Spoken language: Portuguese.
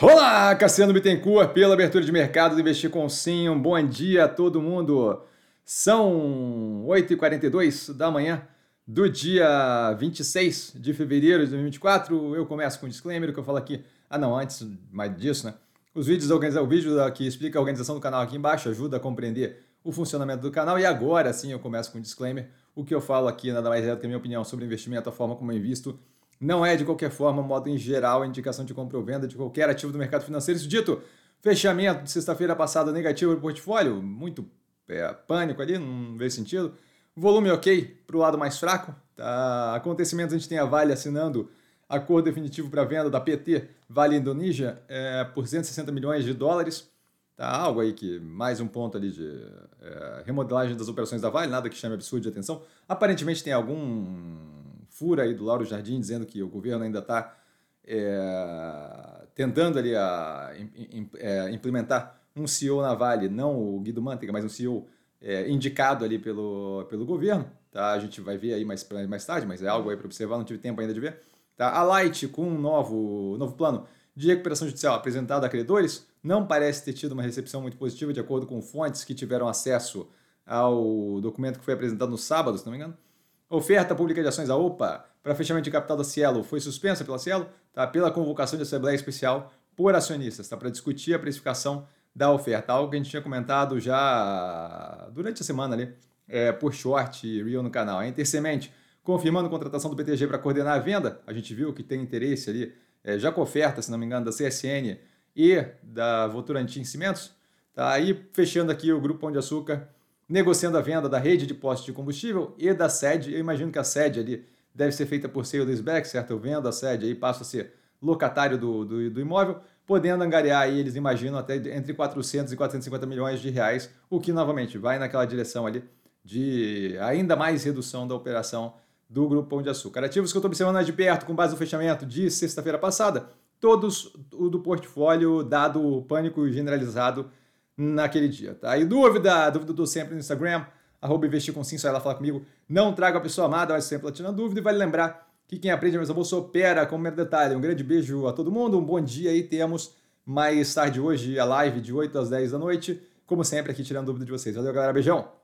Olá, Cassiano Bittencourt, pela abertura de mercado do Investir com Sim. Um bom dia a todo mundo. São 8h42 da manhã do dia 26 de fevereiro de 2024. Eu começo com um disclaimer que eu falo aqui. Ah, não, antes mais disso, né? Os vídeos o vídeo que explica a organização do canal aqui embaixo ajuda a compreender o funcionamento do canal. E agora sim eu começo com um disclaimer. O que eu falo aqui nada mais é do que a minha opinião sobre investimento, a forma como eu invisto não é, de qualquer forma, modo em geral, indicação de compra ou venda de qualquer ativo do mercado financeiro. Isso dito, fechamento de sexta-feira passada negativo para portfólio, muito é, pânico ali, não veio sentido. Volume ok para o lado mais fraco. Tá? Acontecimentos, a gente tem a Vale assinando acordo definitivo para venda da PT Vale Indonésia é, por 160 milhões de dólares. Tá? Algo aí que, mais um ponto ali de é, remodelagem das operações da Vale, nada que chame absurdo de atenção. Aparentemente tem algum fura aí do Lauro Jardim dizendo que o governo ainda está é, tentando ali a, é, implementar um CEO na Vale, não o Guido Mantega, mas um CEO é, indicado ali pelo, pelo governo. Tá? A gente vai ver aí mais, mais tarde, mas é algo aí para observar, não tive tempo ainda de ver. Tá? A Light, com um novo, novo plano de recuperação judicial apresentado a credores, não parece ter tido uma recepção muito positiva, de acordo com fontes que tiveram acesso ao documento que foi apresentado no sábado, se não me engano. Oferta pública de ações da OPA para fechamento de capital da Cielo foi suspensa pela Cielo, tá? pela convocação de assembleia especial por acionistas, tá? para discutir a precificação da oferta. Algo que a gente tinha comentado já durante a semana ali, é, por short e real no canal. A Intersemente, confirmando a contratação do BTG para coordenar a venda, a gente viu que tem interesse ali, é, já com oferta, se não me engano, da CSN e da Votorantim Cimentos. Tá aí fechando aqui o Grupo Pão de Açúcar negociando a venda da rede de postos de combustível e da sede. Eu imagino que a sede ali deve ser feita por sale leaseback, certo? Eu vendo a sede aí, passo a ser locatário do, do, do imóvel, podendo angariar aí, eles imaginam, até entre 400 e 450 milhões de reais, o que, novamente, vai naquela direção ali de ainda mais redução da operação do Grupo Pão de Açúcar. Ativos que eu estou observando de perto, com base no fechamento de sexta-feira passada, todos do portfólio, dado o pânico generalizado naquele dia, tá? E dúvida, dúvida do sempre no Instagram, arroba investir com sim, só ela falar comigo. Não traga a pessoa amada, mas sempre ela tira dúvida. E vale lembrar que quem aprende a bolsa opera com o primeiro detalhe. Um grande beijo a todo mundo, um bom dia aí. Temos mais tarde hoje a live de 8 às 10 da noite. Como sempre, aqui tirando dúvida de vocês. Valeu, galera. Beijão!